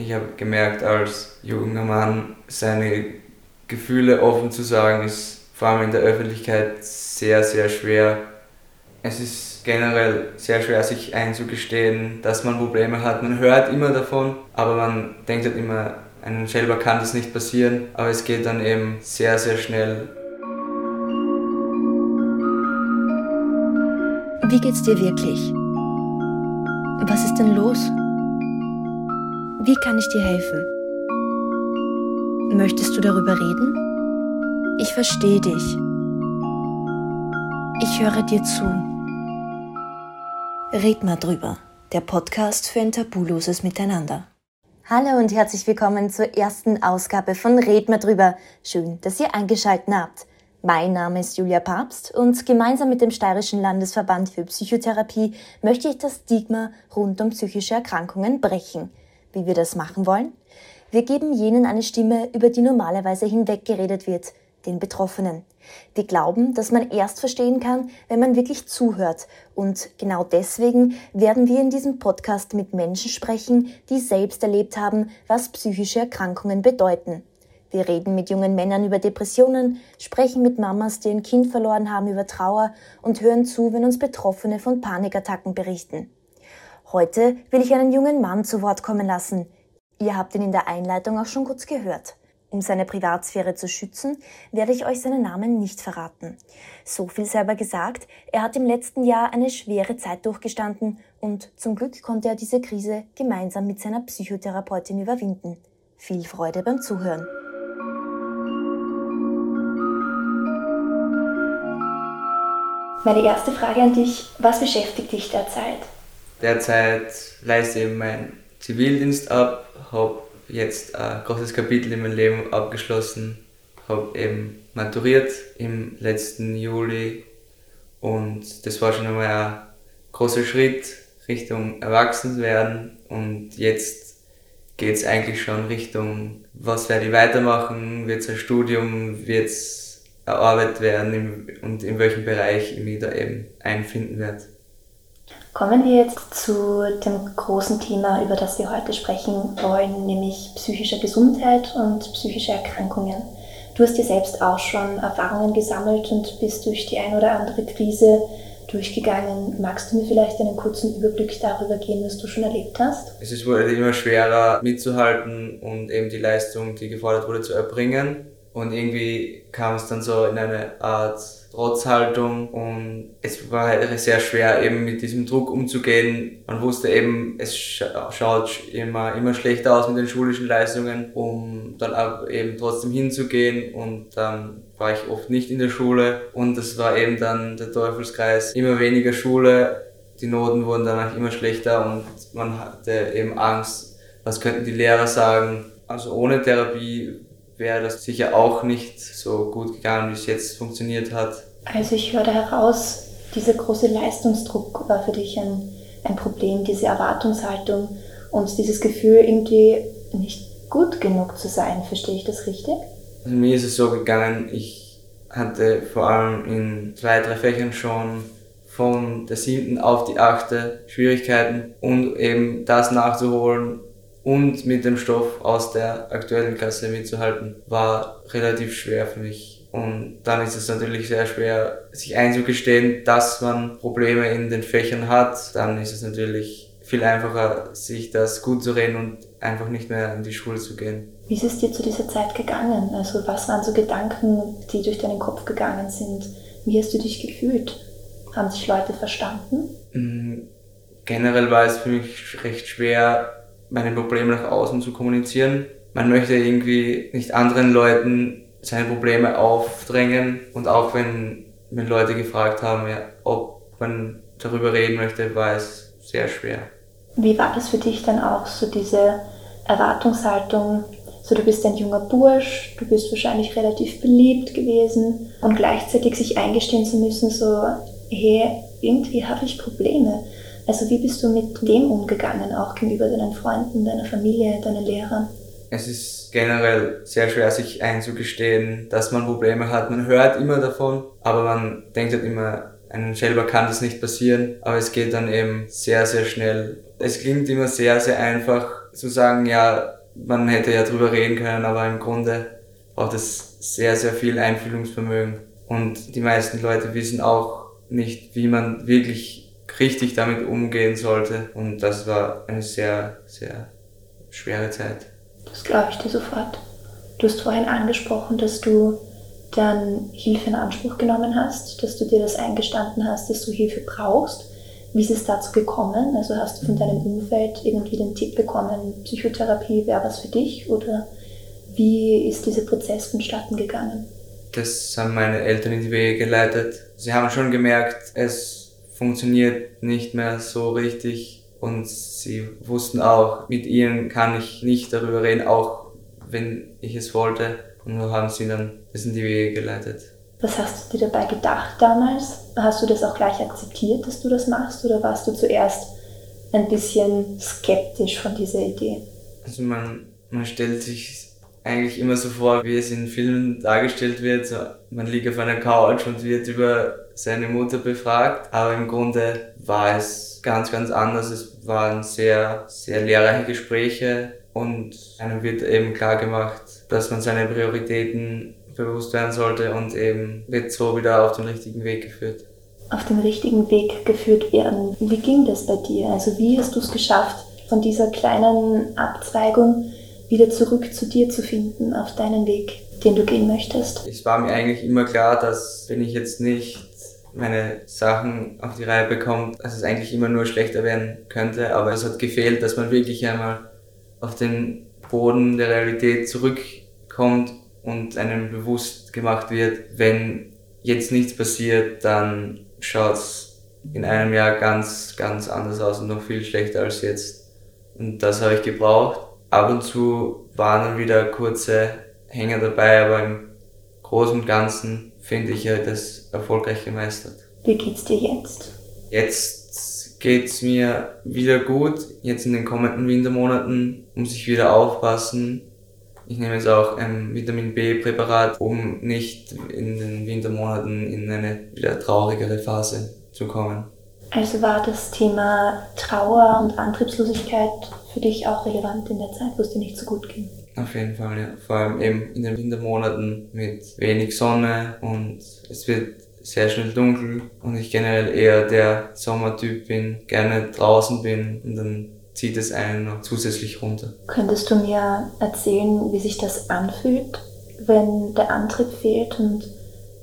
Ich habe gemerkt, als junger Mann seine Gefühle offen zu sagen, ist vor allem in der Öffentlichkeit sehr, sehr schwer. Es ist generell sehr schwer, sich einzugestehen, dass man Probleme hat. Man hört immer davon, aber man denkt halt immer, einem selber kann das nicht passieren. Aber es geht dann eben sehr, sehr schnell. Wie geht's dir wirklich? Was ist denn los? Wie kann ich dir helfen? Möchtest du darüber reden? Ich verstehe dich. Ich höre dir zu. Red mal drüber. Der Podcast für ein tabuloses Miteinander. Hallo und herzlich willkommen zur ersten Ausgabe von Red mal drüber. Schön, dass ihr eingeschaltet habt. Mein Name ist Julia Papst und gemeinsam mit dem Steirischen Landesverband für Psychotherapie möchte ich das Stigma rund um psychische Erkrankungen brechen. Wie wir das machen wollen? Wir geben jenen eine Stimme, über die normalerweise hinweggeredet wird, den Betroffenen. Wir glauben, dass man erst verstehen kann, wenn man wirklich zuhört. Und genau deswegen werden wir in diesem Podcast mit Menschen sprechen, die selbst erlebt haben, was psychische Erkrankungen bedeuten. Wir reden mit jungen Männern über Depressionen, sprechen mit Mamas, die ein Kind verloren haben, über Trauer und hören zu, wenn uns Betroffene von Panikattacken berichten. Heute will ich einen jungen Mann zu Wort kommen lassen. Ihr habt ihn in der Einleitung auch schon kurz gehört. Um seine Privatsphäre zu schützen, werde ich euch seinen Namen nicht verraten. So viel selber gesagt, er hat im letzten Jahr eine schwere Zeit durchgestanden und zum Glück konnte er diese Krise gemeinsam mit seiner Psychotherapeutin überwinden. Viel Freude beim Zuhören. Meine erste Frage an dich, was beschäftigt dich derzeit? Derzeit leiste ich meinen Zivildienst ab, habe jetzt ein großes Kapitel in meinem Leben abgeschlossen, habe eben maturiert im letzten Juli und das war schon einmal ein großer Schritt Richtung Erwachsenwerden und jetzt geht es eigentlich schon Richtung, was werde ich weitermachen, wird es ein Studium, wird es erarbeitet werden und in welchem Bereich ich mich da eben einfinden werde. Kommen wir jetzt zu dem großen Thema, über das wir heute sprechen wollen, nämlich psychische Gesundheit und psychische Erkrankungen. Du hast dir selbst auch schon Erfahrungen gesammelt und bist durch die ein oder andere Krise durchgegangen. Magst du mir vielleicht einen kurzen Überblick darüber geben, was du schon erlebt hast? Es ist wurde immer schwerer mitzuhalten und eben die Leistung, die gefordert wurde, zu erbringen. Und irgendwie kam es dann so in eine Art Trotzhaltung und es war halt sehr schwer eben mit diesem Druck umzugehen. Man wusste eben, es schaut immer, immer schlechter aus mit den schulischen Leistungen, um dann eben trotzdem hinzugehen und dann war ich oft nicht in der Schule und das war eben dann der Teufelskreis. Immer weniger Schule, die Noten wurden danach immer schlechter und man hatte eben Angst, was könnten die Lehrer sagen. Also ohne Therapie wäre das sicher auch nicht so gut gegangen, wie es jetzt funktioniert hat. Also ich höre heraus, dieser große Leistungsdruck war für dich ein, ein Problem, diese Erwartungshaltung und dieses Gefühl, irgendwie nicht gut genug zu sein. Verstehe ich das richtig? Also mir ist es so gegangen, ich hatte vor allem in zwei, drei Fächern schon von der siebten auf die achte Schwierigkeiten und eben das nachzuholen und mit dem Stoff aus der aktuellen Klasse mitzuhalten, war relativ schwer für mich. Und dann ist es natürlich sehr schwer, sich einzugestehen, dass man Probleme in den Fächern hat. Dann ist es natürlich viel einfacher, sich das gut zu reden und einfach nicht mehr in die Schule zu gehen. Wie ist es dir zu dieser Zeit gegangen? Also was waren so Gedanken, die durch deinen Kopf gegangen sind? Wie hast du dich gefühlt? Haben sich Leute verstanden? Mm, generell war es für mich recht schwer, meine Probleme nach außen zu kommunizieren. Man möchte irgendwie nicht anderen Leuten seine Probleme aufdrängen und auch wenn, wenn Leute gefragt haben, ja, ob man darüber reden möchte, war es sehr schwer. Wie war das für dich dann auch, so diese Erwartungshaltung, so du bist ein junger Bursch, du bist wahrscheinlich relativ beliebt gewesen und gleichzeitig sich eingestehen zu müssen, so, hey, irgendwie habe ich Probleme. Also wie bist du mit dem umgegangen, auch gegenüber deinen Freunden, deiner Familie, deinen Lehrern? Es ist generell sehr schwer, sich einzugestehen, dass man Probleme hat. Man hört immer davon, aber man denkt halt immer, einem selber kann das nicht passieren, aber es geht dann eben sehr, sehr schnell. Es klingt immer sehr, sehr einfach, zu sagen, ja, man hätte ja drüber reden können, aber im Grunde braucht es sehr, sehr viel Einfühlungsvermögen. Und die meisten Leute wissen auch nicht, wie man wirklich richtig damit umgehen sollte. Und das war eine sehr, sehr schwere Zeit. Das glaube ich dir sofort. Du hast vorhin angesprochen, dass du dann Hilfe in Anspruch genommen hast, dass du dir das eingestanden hast, dass du Hilfe brauchst. Wie ist es dazu gekommen? Also hast du von deinem Umfeld irgendwie den Tipp bekommen, Psychotherapie wäre was für dich oder wie ist dieser Prozess vonstatten gegangen? Das haben meine Eltern in die Wege geleitet. Sie haben schon gemerkt, es funktioniert nicht mehr so richtig und sie wussten auch, mit ihnen kann ich nicht darüber reden, auch wenn ich es wollte. Und so haben sie dann das in die Wege geleitet. Was hast du dir dabei gedacht damals? Hast du das auch gleich akzeptiert, dass du das machst, oder warst du zuerst ein bisschen skeptisch von dieser Idee? Also man, man stellt sich eigentlich immer so vor, wie es in Filmen dargestellt wird. So, man liegt auf einer Couch und wird über seine Mutter befragt. Aber im Grunde war es ganz, ganz anders. Es waren sehr, sehr lehrreiche Gespräche und einem wird eben klar gemacht, dass man seine Prioritäten bewusst werden sollte und eben wird so wieder auf den richtigen Weg geführt. Auf den richtigen Weg geführt werden. Wie ging das bei dir? Also wie hast du es geschafft, von dieser kleinen Abzweigung wieder zurück zu dir zu finden, auf deinen Weg, den du gehen möchtest? Es war mir eigentlich immer klar, dass wenn ich jetzt nicht meine Sachen auf die Reihe bekomme, dass es eigentlich immer nur schlechter werden könnte. Aber es hat gefehlt, dass man wirklich einmal auf den Boden der Realität zurückkommt und einem bewusst gemacht wird, wenn jetzt nichts passiert, dann schaut es in einem Jahr ganz, ganz anders aus und noch viel schlechter als jetzt. Und das habe ich gebraucht. Ab und zu waren dann wieder kurze Hänger dabei, aber im Großen und Ganzen finde ich, ja das erfolgreich gemeistert. Wie geht's dir jetzt? Jetzt geht's mir wieder gut. Jetzt in den kommenden Wintermonaten muss ich wieder aufpassen, ich nehme jetzt auch ein Vitamin B-Präparat, um nicht in den Wintermonaten in eine wieder traurigere Phase zu kommen. Also war das Thema Trauer und Antriebslosigkeit für dich auch relevant in der Zeit, wo es dir nicht so gut ging? Auf jeden Fall, ja. Vor allem eben in den Wintermonaten mit wenig Sonne und es wird sehr schnell dunkel und ich generell eher der Sommertyp bin, gerne draußen bin und dann zieht es einen noch zusätzlich runter. Könntest du mir erzählen, wie sich das anfühlt, wenn der Antrieb fehlt und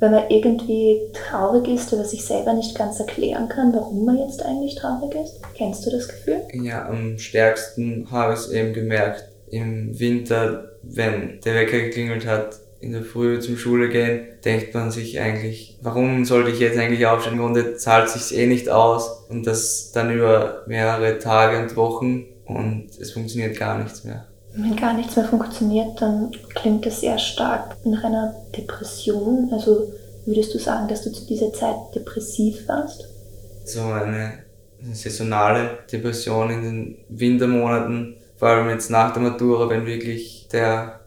wenn man irgendwie traurig ist, aber sich selber nicht ganz erklären kann, warum man jetzt eigentlich traurig ist? Kennst du das Gefühl? Ja, am stärksten habe ich es eben gemerkt. Im Winter, wenn der Wecker geklingelt hat, in der Früh zum Schule gehen, denkt man sich eigentlich, warum sollte ich jetzt eigentlich aufstehen? Im Grunde zahlt sich's eh nicht aus und das dann über mehrere Tage und Wochen und es funktioniert gar nichts mehr. Wenn gar nichts mehr funktioniert, dann klingt das sehr stark nach einer Depression. Also würdest du sagen, dass du zu dieser Zeit depressiv warst? So eine saisonale Depression in den Wintermonaten, vor allem jetzt nach der Matura, wenn wirklich der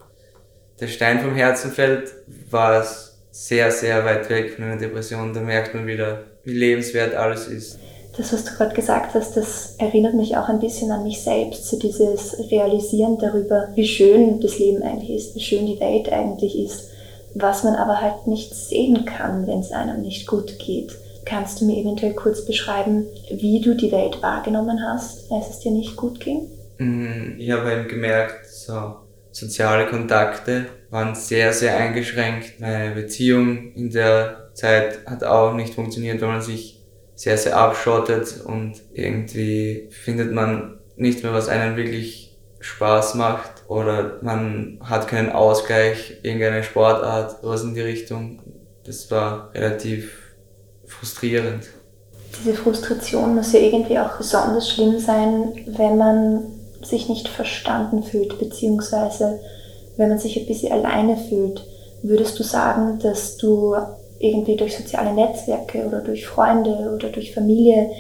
der Stein vom Herzen fällt, war es sehr, sehr weit weg von einer Depression. Da merkt man wieder, wie lebenswert alles ist. Das, was du gerade gesagt hast, das erinnert mich auch ein bisschen an mich selbst, so dieses Realisieren darüber, wie schön das Leben eigentlich ist, wie schön die Welt eigentlich ist, was man aber halt nicht sehen kann, wenn es einem nicht gut geht. Kannst du mir eventuell kurz beschreiben, wie du die Welt wahrgenommen hast, als es dir nicht gut ging? Mm, ich habe eben gemerkt, so soziale Kontakte waren sehr, sehr eingeschränkt. Meine Beziehung in der Zeit hat auch nicht funktioniert, weil man sich sehr, sehr abschottet und irgendwie findet man nicht mehr, was einem wirklich Spaß macht oder man hat keinen Ausgleich, irgendeine Sportart, sowas in die Richtung. Das war relativ frustrierend. Diese Frustration muss ja irgendwie auch besonders schlimm sein, wenn man sich nicht verstanden fühlt, beziehungsweise wenn man sich ein bisschen alleine fühlt, würdest du sagen, dass du irgendwie durch soziale Netzwerke oder durch Freunde oder durch Familie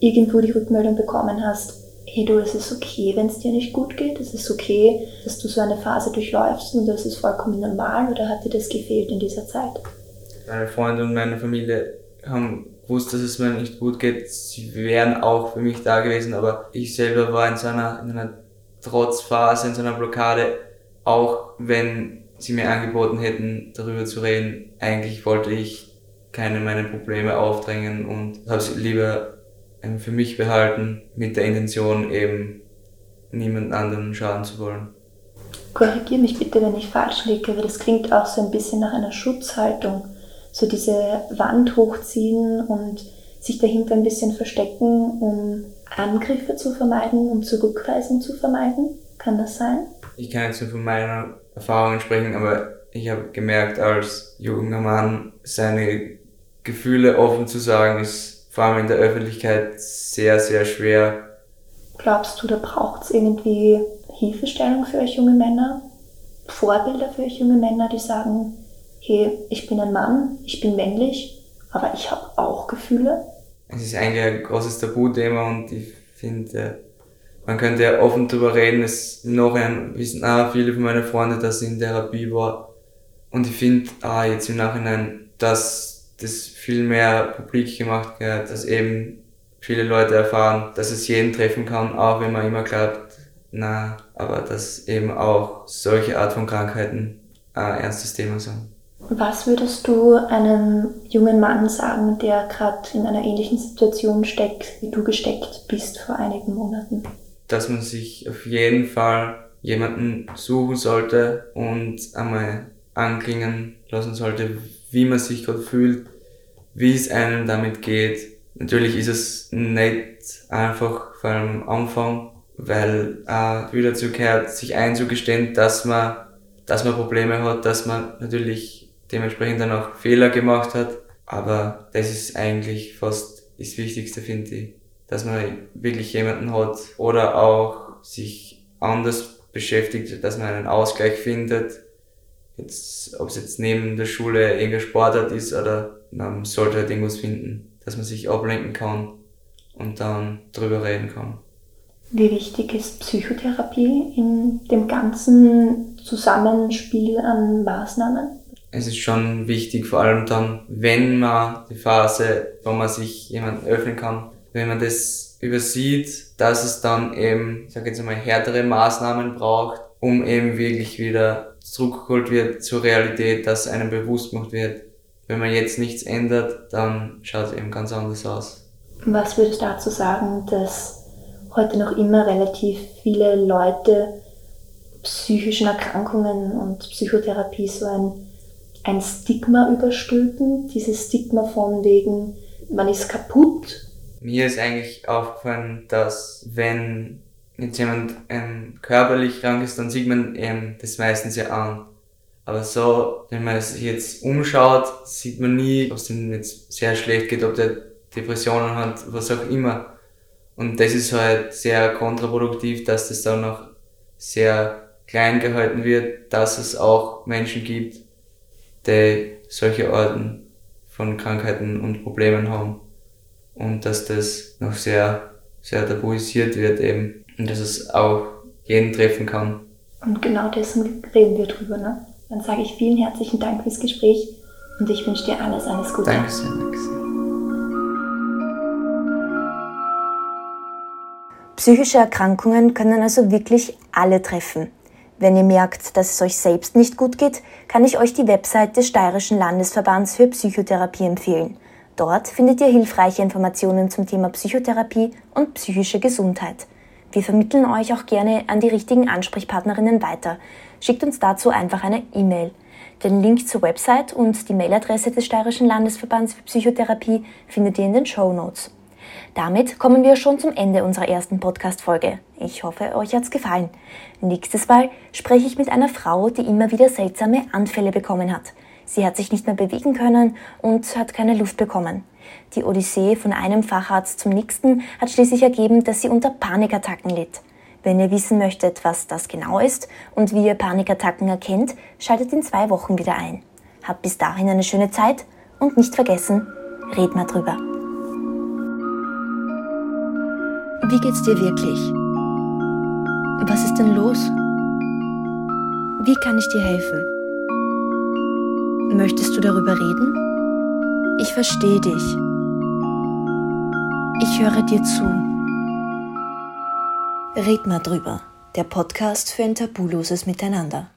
irgendwo die Rückmeldung bekommen hast, hey du, es ist okay, wenn es dir nicht gut geht, es ist okay, dass du so eine Phase durchläufst und das ist vollkommen normal oder hat dir das gefehlt in dieser Zeit? Meine Freunde und meine Familie haben gewusst, dass es mir nicht gut geht. Sie wären auch für mich da gewesen, aber ich selber war in so einer, in einer Trotzphase, in so einer Blockade, auch wenn sie mir angeboten hätten, darüber zu reden, eigentlich wollte ich keine meiner Probleme aufdrängen und habe sie lieber für mich behalten, mit der Intention eben niemand anderen schaden zu wollen. Korrigiere mich bitte, wenn ich falsch liege, aber das klingt auch so ein bisschen nach einer Schutzhaltung. So diese Wand hochziehen und sich dahinter ein bisschen verstecken, um Angriffe zu vermeiden, um Zurückweisung zu vermeiden. Kann das sein? Ich kann jetzt nur von meiner Erfahrung sprechen, aber ich habe gemerkt, als junger Mann seine Gefühle offen zu sagen, ist vor allem in der Öffentlichkeit sehr, sehr schwer. Glaubst du, da braucht es irgendwie Hilfestellung für euch junge Männer? Vorbilder für euch junge Männer, die sagen, hey, ich bin ein Mann, ich bin männlich, aber ich habe auch Gefühle? Es ist eigentlich ein großes Tabuthema und ich finde, man könnte ja offen darüber reden. Es noch ein, wissen auch viele von meinen Freunden, dass sie in Therapie war. Und ich finde, ah, jetzt im Nachhinein, dass das viel mehr publik gemacht wird, dass eben viele Leute erfahren, dass es jeden treffen kann, auch wenn man immer glaubt, na, aber dass eben auch solche Art von Krankheiten ein ernstes Thema sind. Was würdest du einem jungen Mann sagen, der gerade in einer ähnlichen Situation steckt, wie du gesteckt bist vor einigen Monaten? Dass man sich auf jeden Fall jemanden suchen sollte und einmal anklingen lassen sollte, wie man sich gerade fühlt, wie es einem damit geht. Natürlich ist es nicht einfach, vor allem am Anfang, weil äh, wieder dazu gehört, sich einzugestehen, dass man, dass man Probleme hat, dass man natürlich dementsprechend dann auch Fehler gemacht hat. Aber das ist eigentlich fast das Wichtigste, finde ich. Dass man wirklich jemanden hat oder auch sich anders beschäftigt, dass man einen Ausgleich findet. Jetzt, ob es jetzt neben der Schule irgendein Sportart ist oder man sollte halt irgendwas finden, dass man sich ablenken kann und dann drüber reden kann. Wie wichtig ist Psychotherapie in dem ganzen Zusammenspiel an Maßnahmen? Es ist schon wichtig, vor allem dann, wenn man die Phase, wo man sich jemandem öffnen kann, wenn man das übersieht, dass es dann eben, ich sage jetzt einmal, härtere Maßnahmen braucht, um eben wirklich wieder zurückgeholt wird zur Realität, dass einem bewusst gemacht wird, wenn man jetzt nichts ändert, dann schaut es eben ganz anders aus. Was würdest du dazu sagen, dass heute noch immer relativ viele Leute psychischen Erkrankungen und Psychotherapie so ein, ein Stigma überstülpen. Dieses Stigma von wegen, man ist kaputt. Mir ist eigentlich aufgefallen, dass wenn jetzt jemand ähm, körperlich krank ist, dann sieht man ähm, das meistens ja an. Aber so, wenn man sich jetzt umschaut, sieht man nie, ob es dem jetzt sehr schlecht geht, ob der Depressionen hat, was auch immer. Und das ist halt sehr kontraproduktiv, dass das dann noch sehr klein gehalten wird, dass es auch Menschen gibt, die solche Arten von Krankheiten und Problemen haben. Und dass das noch sehr, sehr tabuisiert wird eben. Und dass es auch jeden treffen kann. Und genau dessen reden wir drüber, ne? Dann sage ich vielen herzlichen Dank fürs Gespräch und ich wünsche dir alles, alles Gute. Danke sehr, danke sehr. Psychische Erkrankungen können also wirklich alle treffen. Wenn ihr merkt, dass es euch selbst nicht gut geht, kann ich euch die Website des Steirischen Landesverbands für Psychotherapie empfehlen. Dort findet ihr hilfreiche Informationen zum Thema Psychotherapie und psychische Gesundheit. Wir vermitteln euch auch gerne an die richtigen Ansprechpartnerinnen weiter. Schickt uns dazu einfach eine E-Mail. Den Link zur Website und die Mailadresse des Steirischen Landesverbands für Psychotherapie findet ihr in den Show Notes. Damit kommen wir schon zum Ende unserer ersten Podcast-Folge. Ich hoffe, euch hat's gefallen. Nächstes Mal spreche ich mit einer Frau, die immer wieder seltsame Anfälle bekommen hat. Sie hat sich nicht mehr bewegen können und hat keine Luft bekommen. Die Odyssee von einem Facharzt zum nächsten hat schließlich ergeben, dass sie unter Panikattacken litt. Wenn ihr wissen möchtet, was das genau ist und wie ihr Panikattacken erkennt, schaltet in zwei Wochen wieder ein. Habt bis dahin eine schöne Zeit und nicht vergessen, red mal drüber. Wie geht's dir wirklich? Was ist denn los? Wie kann ich dir helfen? Möchtest du darüber reden? Ich verstehe dich. Ich höre dir zu. Red mal drüber. der Podcast für ein tabuloses Miteinander.